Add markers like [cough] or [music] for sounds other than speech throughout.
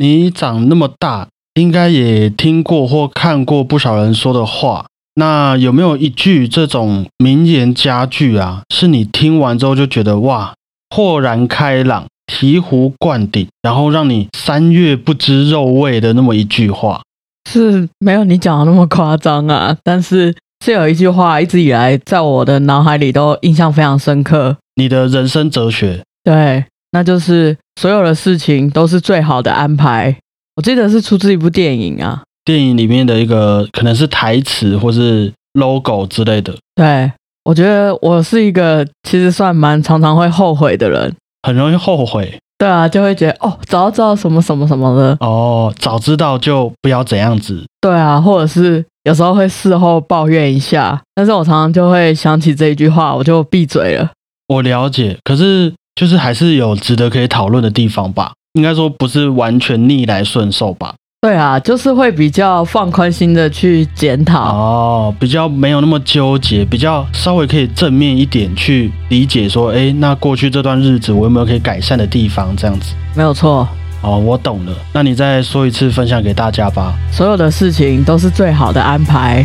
你长那么大，应该也听过或看过不少人说的话。那有没有一句这种名言佳句啊，是你听完之后就觉得哇，豁然开朗、醍醐灌顶，然后让你三月不知肉味的那么一句话？是没有你讲的那么夸张啊，但是是有一句话一直以来在我的脑海里都印象非常深刻。你的人生哲学，对，那就是所有的事情都是最好的安排。我记得是出自一部电影啊，电影里面的一个可能是台词或是 logo 之类的，对我觉得我是一个其实算蛮常常会后悔的人。很容易后悔对啊，就会觉得哦，早知道什么什么什么的，哦。早知道就不要怎样子，对啊，或者是有时候会事后抱怨一下，但是我常常就会想起这一句话，我就闭嘴了。我了解。可是就是还是有值得可以讨论的地方吧？应该说不是完全逆来顺受吧？对啊，就是会比较放宽心的去检讨。哦，比较没有那么纠结，比较稍微可以正面一点去理解说，哎，那过去这段日子我有没有可以改善的地方？这样子。没有错，哦，我懂了。那你再说一次，分享给大家吧。所有的事情都是最好的安排。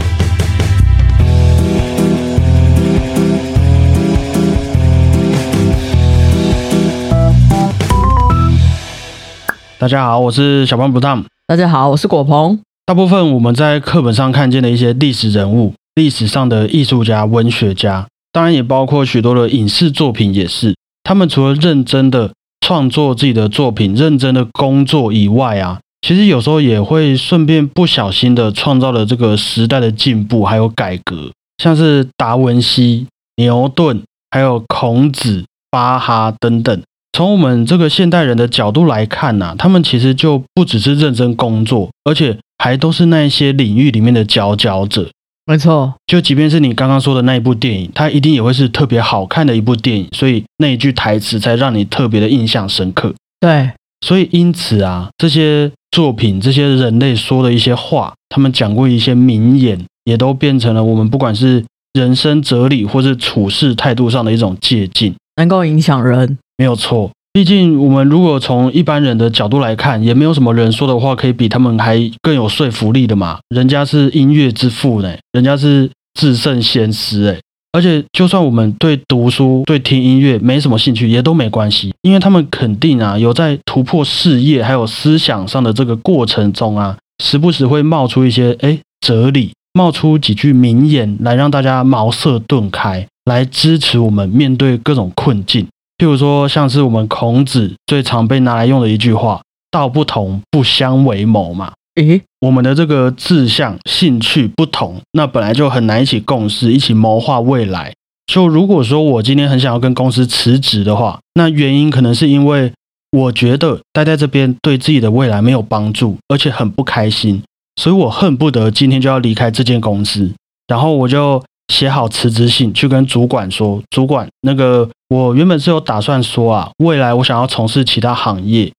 大家好，我是小胖不烫。大家好，我是果鹏。大部分我们在课本上看见的一些历史人物、历史上的艺术家、文学家，当然也包括许多的影视作品，也是他们除了认真的创作自己的作品、认真的工作以外啊，其实有时候也会顺便不小心的创造了这个时代的进步还有改革，像是达文西、牛顿，还有孔子、巴哈等等。从我们这个现代人的角度来看呐、他们其实就不只是认真工作，而且还都是那一些领域里面的佼佼者。没错，就即便是你刚刚说的那一部电影，它一定也会是特别好看的一部电影，所以那一句台词才让你特别的印象深刻。对，所以因此啊，这些作品、这些人类说的一些话，他们讲过一些名言，也都变成了我们不管是人生哲理或是处事态度上的一种借鉴。能够影响人。没有错，毕竟我们如果从一般人的角度来看，也没有什么人说的话可以比他们还更有说服力的嘛。人家是音乐之父呢，人家是至圣先师哎。而且，就算我们对读书、对听音乐没什么兴趣，也都没关系，因为他们肯定啊，有在突破事业还有思想上的这个过程中啊，时不时会冒出一些哎哲理，冒出几句名言来让大家茅塞顿开，来支持我们面对各种困境。譬如说，像是我们孔子最常被拿来用的一句话：“道不同，不相为谋”嘛。诶，我们的这个志向、兴趣不同，那本来就很难一起共事，一起谋划未来。就如果说我今天很想要跟公司辞职的话，那原因可能是因为我觉得待在这边对自己的未来没有帮助，而且很不开心，所以我恨不得今天就要离开这间公司。然后我就写好辞职信去跟主管说：“主管，那个我原本是有打算说啊，未来我想要从事其他行业。”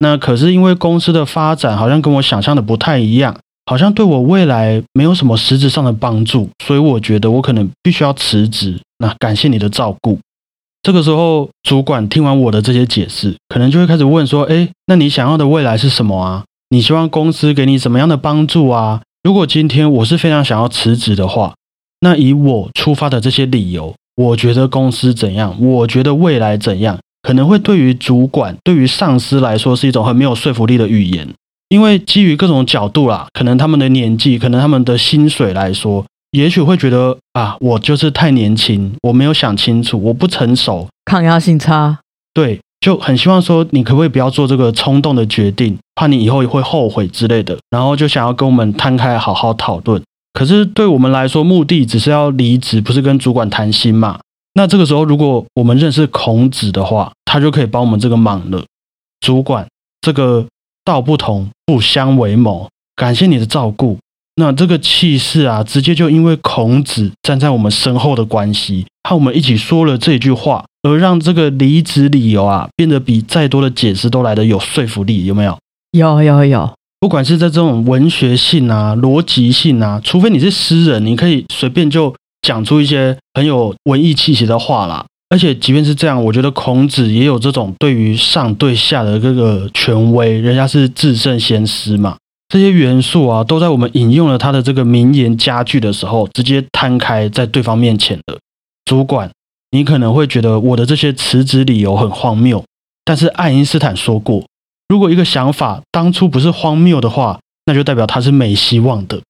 那可是因为公司的发展好像跟我想象的不太一样，好像对我未来没有什么实质上的帮助，所以我觉得我可能必须要辞职。那感谢你的照顾。这个时候，主管听完我的这些解释，可能就会开始问说：“哎，那你想要的未来是什么啊？你希望公司给你什么样的帮助啊？如果今天我是非常想要辞职的话，那以我出发的这些理由，我觉得公司怎样，我觉得未来怎样。”可能会对于主管、对于上司来说是一种很没有说服力的语言，因为基于各种角度啦，可能他们的年纪，可能他们的薪水来说，也许会觉得啊，我就是太年轻，我没有想清楚，我不成熟，抗压性差。对，就很希望说你可不可以不要做这个冲动的决定，怕你以后也会后悔之类的，然后就想要跟我们摊开好好讨论。可是对我们来说，目的只是要离职，不是跟主管谈心嘛？那这个时候，如果我们认识孔子的话，他就可以帮我们这个忙了。主管，这个道不同，不相为谋。感谢你的照顾。那这个气势啊，直接就因为孔子站在我们身后的关系，和我们一起说了这句话，而让这个离职理由啊，变得比再多的解释都来得有说服力，有没有？有有有，不管是在这种文学性啊、逻辑性啊，除非你是诗人，你可以随便就讲出一些很有文艺气息的话啦。而且即便是这样，我觉得孔子也有这种对于上对下的这个权威，人家是至圣先师嘛。这些元素啊，都在我们引用了他的这个名言佳句的时候，直接摊开在对方面前的。主管，你可能会觉得我的这些辞职理由很荒谬，但是爱因斯坦说过，如果一个想法当初不是荒谬的话，那就代表它是没希望的。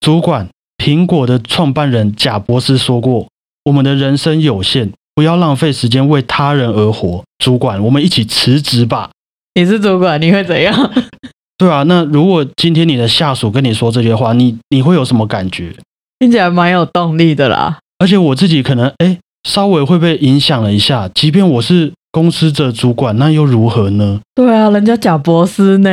主管，苹果的创办人贾博士说过，我们的人生有限，不要浪费时间为他人而活。主管，我们一起辞职吧。你是主管，你会怎样？对啊，那如果今天你的下属跟你说这些话，你你会有什么感觉？听起来蛮有动力的啦。而且我自己可能哎，稍微会被影响了一下。即便我是公司的主管，那又如何呢？对啊，人家贾博士呢？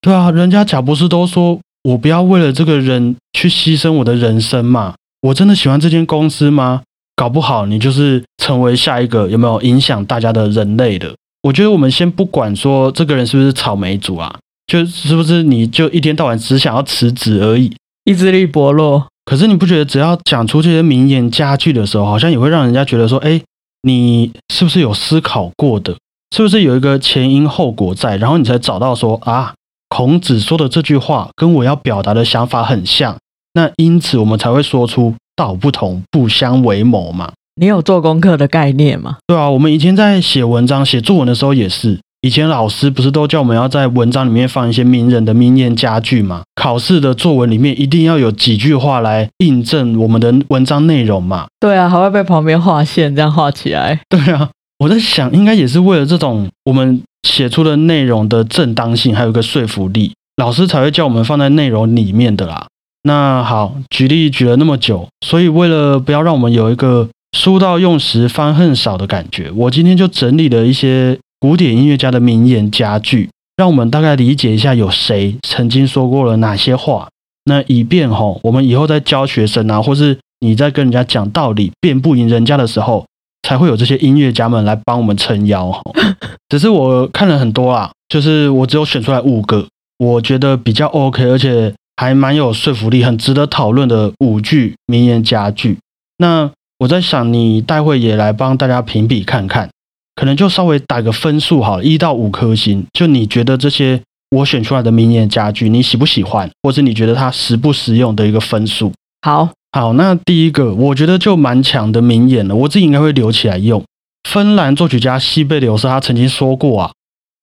对啊，人家贾博士都说我不要为了这个人去牺牲我的人生嘛。我真的喜欢这间公司吗？搞不好你就是成为下一个有没有影响大家的人类的。我觉得我们先不管说这个人是不是草莓族啊。就是不是你就一天到晚只想要辞职而已，意志力薄弱。可是你不觉得只要讲出这些名言佳句的时候，好像也会让人家觉得说，哎，你是不是有思考过的？是不是有一个前因后果在？然后你才找到说啊，孔子说的这句话跟我要表达的想法很像，那因此我们才会说出道不同不相为谋嘛。你有做功课的概念吗？对啊，我们以前在写文章、写作文的时候也是。以前老师不是都叫我们要在文章里面放一些名人的名言佳句吗？考试的作文里面一定要有几句话来印证我们的文章内容嘛？对啊，还会被旁边划线，这样画起来。[laughs] 对啊，我在想，应该也是为了这种我们写出的内容的正当性，还有一个说服力，老师才会叫我们放在内容里面的啦。那好，举例举了那么久，所以为了不要让我们有一个书到用时方恨少的感觉，我今天就整理了一些。古典音乐家的名言佳句，让我们大概理解一下有谁曾经说过了哪些话。那以便吼，我们以后在教学生啊，或是你在跟人家讲道理辩不赢人家的时候，才会有这些音乐家们来帮我们撑腰。[laughs] 只是我看了很多啊，就是我只有选出来五个，我觉得比较 OK，而且还蛮有说服力、很值得讨论的五句名言佳句。那我在想，你待会也来帮大家评比看看。可能就稍微打个分数好了，一到五颗星。就你觉得这些我选出来的名言家具，你喜不喜欢，或者你觉得它实不实用的一个分数？好好，那第一个我觉得就蛮强的名言了，我自己应该会留起来用。芬兰作曲家西贝柳斯他曾经说过啊，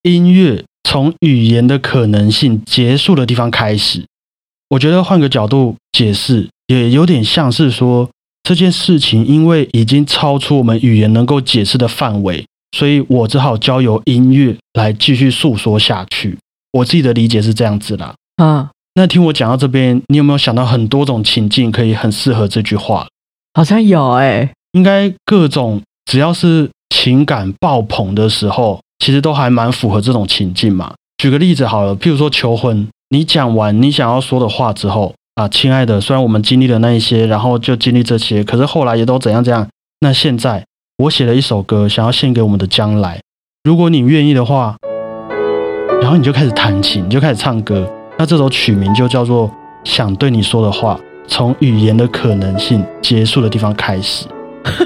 音乐从语言的可能性结束的地方开始。我觉得换个角度解释，也有点像是说这件事情因为已经超出我们语言能够解释的范围。所以我只好交由音乐来继续诉说下去。我自己的理解是这样子啦。啊，那听我讲到这边，你有没有想到很多种情境可以很适合这句话？好像有诶，应该各种只要是情感爆棚的时候，其实都还蛮符合这种情境嘛。举个例子好了，譬如说求婚，你讲完你想要说的话之后啊，亲爱的，虽然我们经历了那一些，然后就经历这些，可是后来也都怎样怎样。那现在。我写了一首歌，想要献给我们的将来。如果你愿意的话，然后你就开始弹琴，你就开始唱歌。那这首曲名就叫做《想对你说的话》，从语言的可能性结束的地方开始。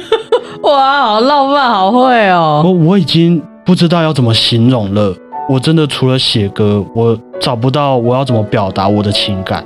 [laughs] 哇，好浪漫，好会哦！我我已经不知道要怎么形容了。我真的除了写歌，我找不到我要怎么表达我的情感。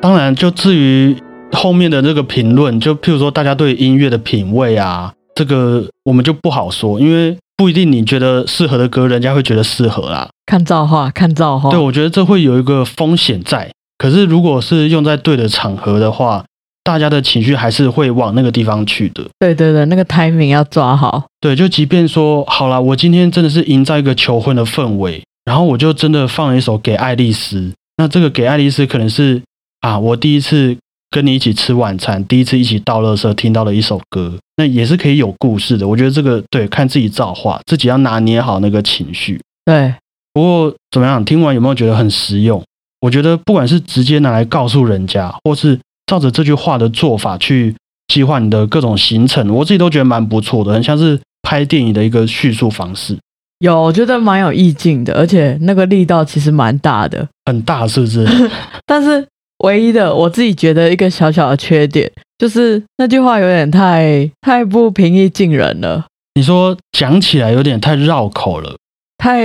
当然，就至于后面的那个评论，就譬如说大家对音乐的品味啊。这个我们就不好说，因为不一定你觉得适合的歌，人家会觉得适合啦。看造化，看造化。对，我觉得这会有一个风险在。可是如果是用在对的场合的话，大家的情绪还是会往那个地方去的。对对对，那个 timing 要抓好。对，就即便说好啦，我今天真的是营造一个求婚的氛围，然后我就真的放了一首给爱丽丝。那这个给爱丽丝可能是啊，我第一次。跟你一起吃晚餐，第一次一起倒垃圾，听到了一首歌，那也是可以有故事的。我觉得这个对，看自己造化，自己要拿捏好那个情绪。对，不过怎么样？听完有没有觉得很实用？我觉得不管是直接拿来告诉人家，或是照着这句话的做法去计划你的各种行程，我自己都觉得蛮不错的，很像是拍电影的一个叙述方式。有，我觉得蛮有意境的，而且那个力道其实蛮大的，很大，是不是？[laughs] 但是。唯一的我自己觉得一个小小的缺点，就是那句话有点太太不平易近人了。你说讲起来有点太绕口了，太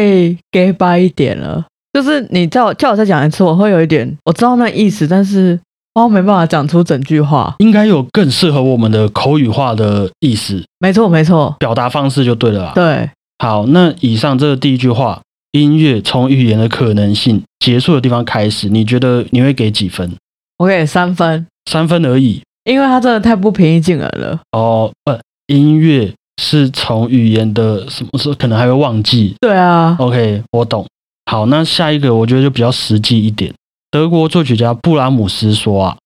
gay 掰一点了。就是你叫我叫我再讲一次，我会有一点我知道那意思，但是我没办法讲出整句话。应该有更适合我们的口语化的意思，没错没错，表达方式就对了啦。对，好，那以上这个第一句话，音乐从语言的可能性结束的地方开始，你觉得你会给几分？我给三分，三分而已。因为它真的太不平易近人了。哦，不，音乐是从语言的什么时候可能还会忘记。对啊，OK，我懂。好，那下一个我觉得就比较实际一点。德国作曲家布拉姆斯说啊，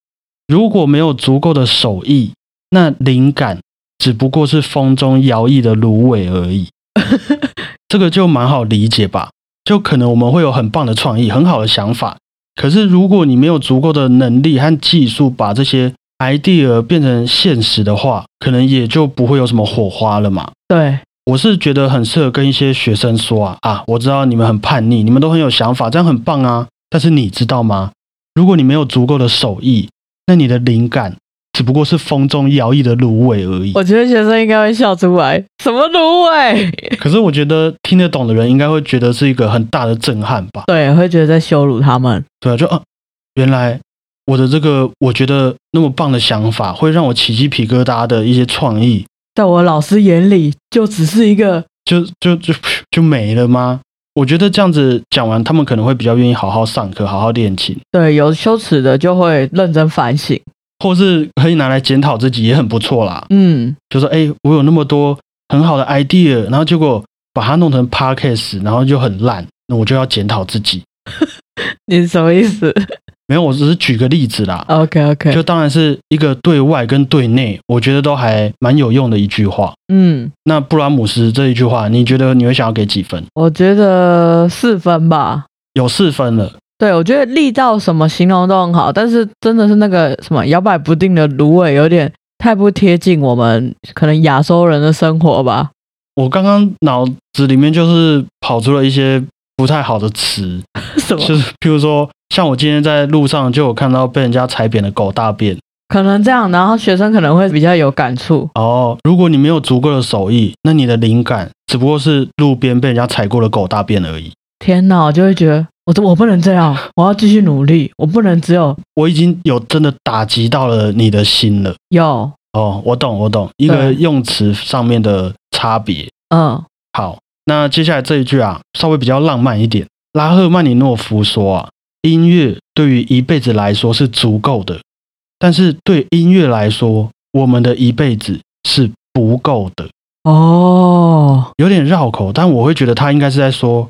如果没有足够的手艺，那灵感只不过是风中摇曳的芦苇而已。[laughs] 这个就蛮好理解吧？就可能我们会有很棒的创意、很好的想法，可是如果你没有足够的能力和技术把这些 idea 变成现实的话，可能也就不会有什么火花了嘛。对，我是觉得很适合跟一些学生说啊啊，我知道你们很叛逆，你们都很有想法，这样很棒啊。但是你知道吗？如果你没有足够的手艺，那你的灵感只不过是风中摇曳的芦苇而已。我觉得学生应该会笑出来，什么芦苇？可是我觉得听得懂的人应该会觉得是一个很大的震撼吧？对，会觉得在羞辱他们。对啊，就啊，原来我的这个我觉得那么棒的想法，会让我起鸡皮疙瘩的一些创意，在我老师眼里，就只是一个就就就就没了吗？我觉得这样子讲完，他们可能会比较愿意好好上课，好好练琴，对有羞耻的就会认真反省。或是可以拿来检讨自己，也很不错啦。嗯，就说，哎、我有那么多很好的 idea，然后结果把它弄成 podcast，然后就很烂，那我就要检讨自己。[laughs] 你是什么意思没有，我只是举个例子啦。？OK OK，就当然是一个对外跟对内，我觉得都还蛮有用的一句话。嗯，那布拉姆斯这一句话，你觉得你会想要给几分？我觉得四分吧。有四分了。对，我觉得力道什么形容都很好，但是真的是那个什么摇摆不定的芦苇，有点太不贴近我们可能亚洲人的生活吧。我刚刚脑子里面就是跑出了一些不太好的词，[laughs] 什么？就是譬如说，像我今天在路上就有看到被人家踩扁的狗大便。可能这样，然后学生可能会比较有感触。哦，如果你没有足够的手艺，那你的灵感只不过是路边被人家踩过的狗大便而已。天哪，我就会觉得我我不能这样，[laughs] 我要继续努力，我不能只有我已经有真的打击到了你的心了。有哦，我懂，我懂，一个用词上面的差别。嗯好，那接下来这一句啊，稍微比较浪漫一点。拉赫曼尼诺夫说啊，音乐对于一辈子来说是足够的，但是对音乐来说，我们的一辈子是不够的。哦，有点绕口，但我会觉得他应该是在说，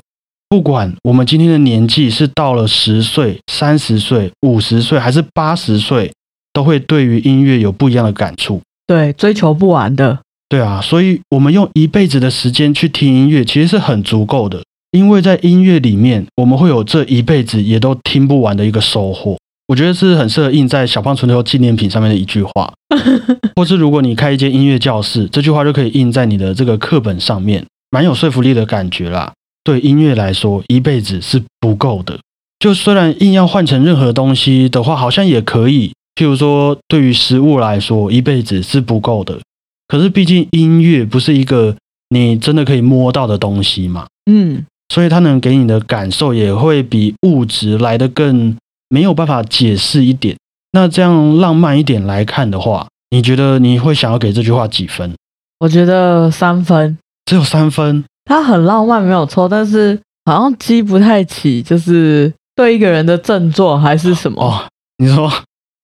不管我们今天的年纪是到了十岁、三十岁、五十岁还是八十岁，都会对于音乐有不一样的感触。对，追求不完的，对啊，所以我们用一辈子的时间去听音乐，其实是很足够的，因为在音乐里面，我们会有这一辈子也都听不完的一个收获。我觉得是很适合印在小胖存头纪念品上面的一句话，[laughs] 或是如果你开一间音乐教室，这句话就可以印在你的这个课本上面，蛮有说服力的感觉啦。对音乐来说，一辈子是不够的。就虽然硬要换成任何东西的话，好像也可以。譬如说，对于食物来说，一辈子是不够的。可是毕竟音乐不是一个你真的可以摸到的东西嘛，嗯，所以它能给你的感受也会比物质来的更没有办法解释一点。那这样浪漫一点来看的话，你觉得你会想要给这句话几分？我觉得三分，只有三分它很浪漫没有错，但是好像激不太起，就是对一个人的振作还是什么，哦。你说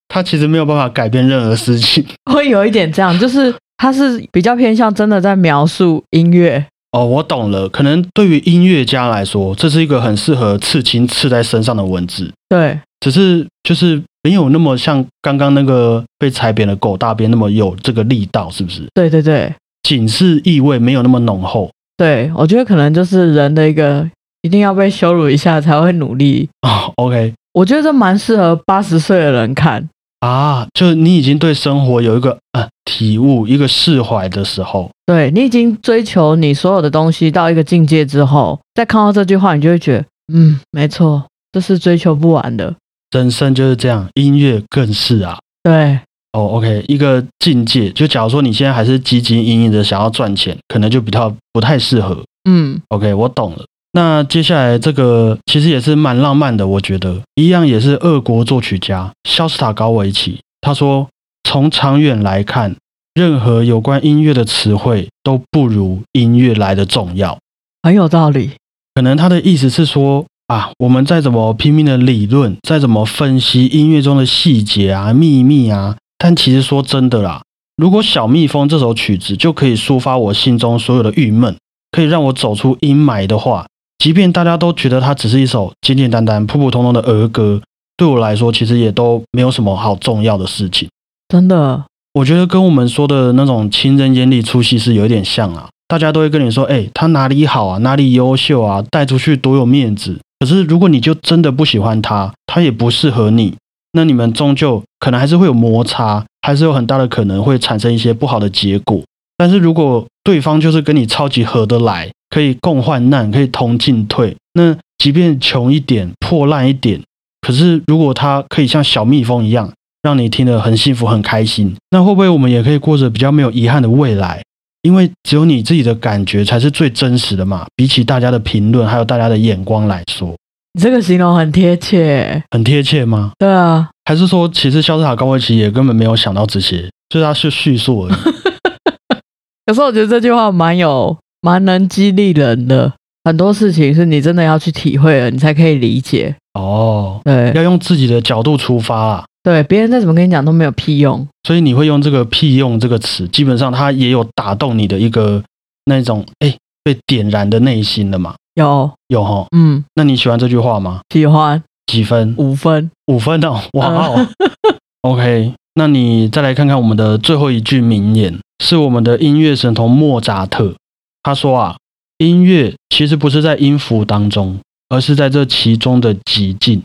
他其实没有办法改变任何事情 [laughs] 会有一点这样，就是它是比较偏向真的在描述音乐，哦。我懂了，可能对于音乐家来说，这是一个很适合刺青刺在身上的文字。对只是就是没有那么像刚刚那个被踩扁的狗大便那么有这个力道，是不是？对对对警示意味没有那么浓厚对，我觉得可能就是人的一个一定要被羞辱一下才会努力，[laughs] 哦。OK 我觉得这蛮适合八十岁的人看。啊，就是你已经对生活有一个呃体悟、一个释怀的时候，对你已经追求你所有的东西到一个境界之后，再看到这句话，你就会觉得，嗯，没错，这是追求不完的。人生就是这样，音乐更是啊。对，哦，OK，一个境界。就假如说你现在还是汲汲营营的想要赚钱，可能就比较不太适合。嗯，OK，我懂了。那接下来这个其实也是蛮浪漫的，我觉得一样也是俄国作曲家肖斯塔高维奇。他说，从长远来看，任何有关音乐的词汇都不如音乐来的重要。很有道理。可能他的意思是说啊，我们再怎么拼命的理论，再怎么分析音乐中的细节啊、秘密啊，但其实说真的啦，如果《小蜜蜂》这首曲子就可以抒发我心中所有的郁闷，可以让我走出阴霾的话，即便大家都觉得它只是一首简简单单、普普通通的儿歌，对我来说，其实也都没有什么好重要的事情。真的，我觉得跟我们说的那种情人眼里出西施有一点像啊，大家都会跟你说，哎、他哪里好啊，哪里优秀啊，带出去多有面子。可是如果你就真的不喜欢他，他也不适合你，那你们终究可能还是会有摩擦，还是有很大的可能会产生一些不好的结果。但是如果对方就是跟你超级合得来，可以共患难，可以同进退，那即便穷一点、破烂一点，可是如果他可以像小蜜蜂一样，让你听得很幸福、很开心，那会不会我们也可以过着比较没有遗憾的未来？因为只有你自己的感觉才是最真实的嘛，比起大家的评论还有大家的眼光来说，你这个形容很贴切。很贴切吗？对啊，还是说，其实肖斯塔高维奇也根本没有想到这些，就是他是叙述而已。[laughs] 可是我觉得这句话蛮有、蛮能激励人的。很多事情是你真的要去体会了，你才可以理解。哦，对要用自己的角度出发啦。对，别人再怎么跟你讲都没有屁用。所以你会用这个“屁用”这个词，基本上它也有打动你的一个那种哎被点燃的内心了嘛？有，有哈？嗯，那你喜欢这句话吗？喜欢几分？五分。五分哦，哇哦。[laughs] OK，那你再来看看我们的最后一句名言，是我们的音乐神童莫扎特。他说啊，音乐其实不是在音符当中，而是在这其中的极境。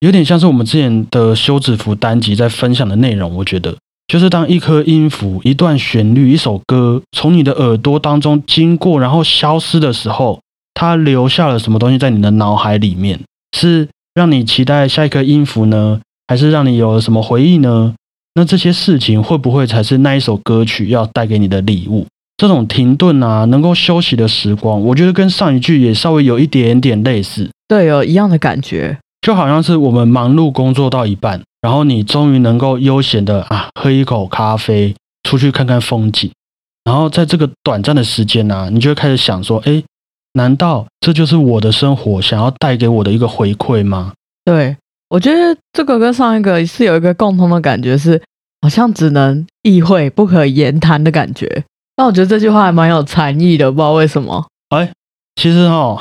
有点像是我们之前的休止符单集在分享的内容，我觉得就是当一颗音符、一段旋律、一首歌从你的耳朵当中经过，然后消失的时候，它留下了什么东西在你的脑海里面？是让你期待下一颗音符呢，还是让你有了什么回忆呢？那这些事情会不会才是那一首歌曲要带给你的礼物？这种停顿啊，能够休息的时光，我觉得跟上一句也稍微有一点点类似。对，有一样的感觉。就好像是我们忙碌工作到一半，然后你终于能够悠闲的啊喝一口咖啡，出去看看风景，然后在这个短暂的时间啊，你就会开始想说，哎，难道这就是我的生活想要带给我的一个回馈吗？对，我觉得这个跟上一个是有一个共同的感觉，是好像只能意会不可言谈的感觉。但我觉得这句话还蛮有禅意的，不知道为什么。其实哦，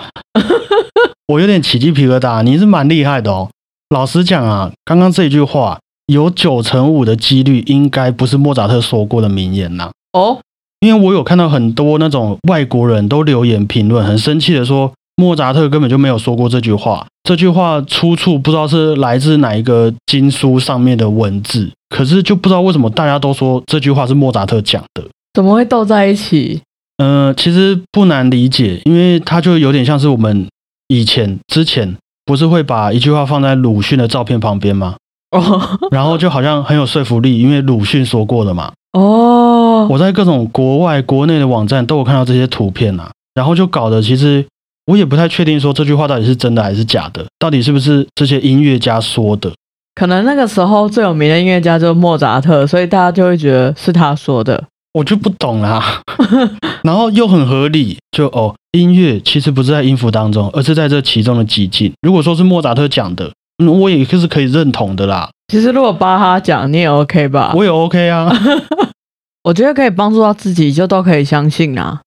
[laughs] 我有点起鸡皮疙瘩，你是蛮厉害的哦。老实讲啊，刚刚这句话有九成五的几率应该不是莫扎特说过的名言呐、哦，因为我有看到很多那种外国人都留言评论，很生气的说莫扎特根本就没有说过这句话，这句话出处不知道是来自哪一个经书上面的文字，可是就不知道为什么大家都说这句话是莫扎特讲的。怎么会斗在一起？呃，其实不难理解，因为它就有点像是我们以前之前不是会把一句话放在鲁迅的照片旁边吗？哦然后就好像很有说服力，因为鲁迅说过的嘛。哦，我在各种国外、国内的网站都有看到这些图片啊，然后就搞得其实我也不太确定说这句话到底是真的还是假的，到底是不是这些音乐家说的？可能那个时候最有名的音乐家就是莫扎特，所以大家就会觉得是他说的。我就不懂啦。[laughs] 然后又很合理，就哦，音乐其实不是在音符当中，而是在这其中的极境。如果说是莫扎特讲的，嗯，我也是可以认同的啦，其实如果巴哈讲，你也 OK 吧？我也 OK 啊。[laughs] 我觉得可以帮助到自己，就都可以相信啊。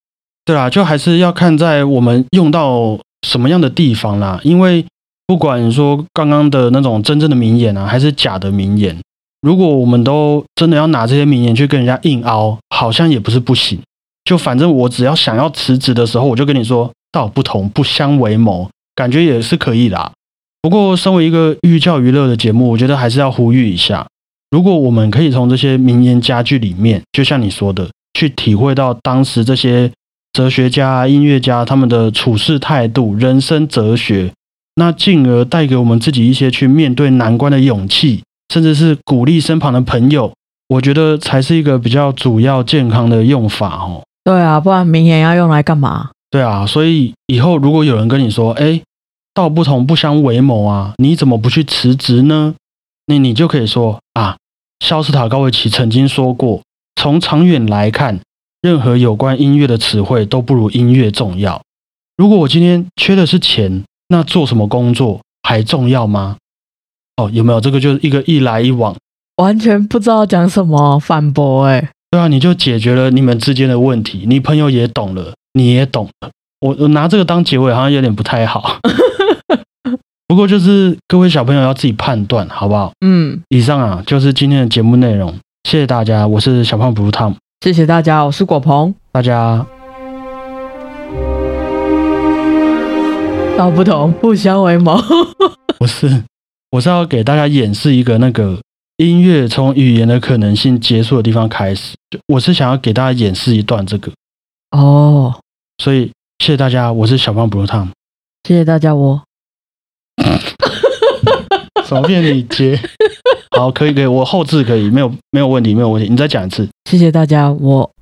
对啦，就还是要看在我们用到什么样的地方啦。因为不管说刚刚的那种真正的名言啊，还是假的名言，如果我们都真的要拿这些名言去跟人家硬凹，好像也不是不行。就反正我只要想要辞职的时候，我就跟你说道不同不相为谋，感觉也是可以啦。不过，身为一个寓教于乐的节目，我觉得还是要呼吁一下：如果我们可以从这些名言佳句里面，就像你说的，去体会到当时这些哲学家、音乐家他们的处事态度、人生哲学，那进而带给我们自己一些去面对难关的勇气，甚至是鼓励身旁的朋友我觉得才是一个比较主要健康的用法哦。对啊，不然名言要用来干嘛？对啊，所以以后如果有人跟你说，哎，道不同不相为谋啊，你怎么不去辞职呢？那你就可以说啊，肖斯塔高维奇曾经说过，从长远来看，任何有关音乐的词汇都不如音乐重要。如果我今天缺的是钱，那做什么工作还重要吗？哦，有没有这个就是一个一来一往，完全不知道讲什么反驳哎。对啊，你就解决了你们之间的问题，你朋友也懂了，你也懂了。我我拿这个当结尾好像有点不太好，[laughs] 不过就是各位小朋友要自己判断，好不好？嗯，以上啊就是今天的节目内容，谢谢大家，我是小胖 Blue Tom，谢谢大家，我是果鹏，大家。道不同不相为谋。[laughs] 不是，我是要给大家演示一个那个。音乐从语言的可能性结束的地方开始，就我是想要给大家演示一段这个。哦，所以谢谢大家，我是小胖 Blue Tom，谢谢大家，我 [laughs] 怎么变你接？好，可以可以，我后置可以，没有没有问题，没有问题，你再讲一次，谢谢大家，我。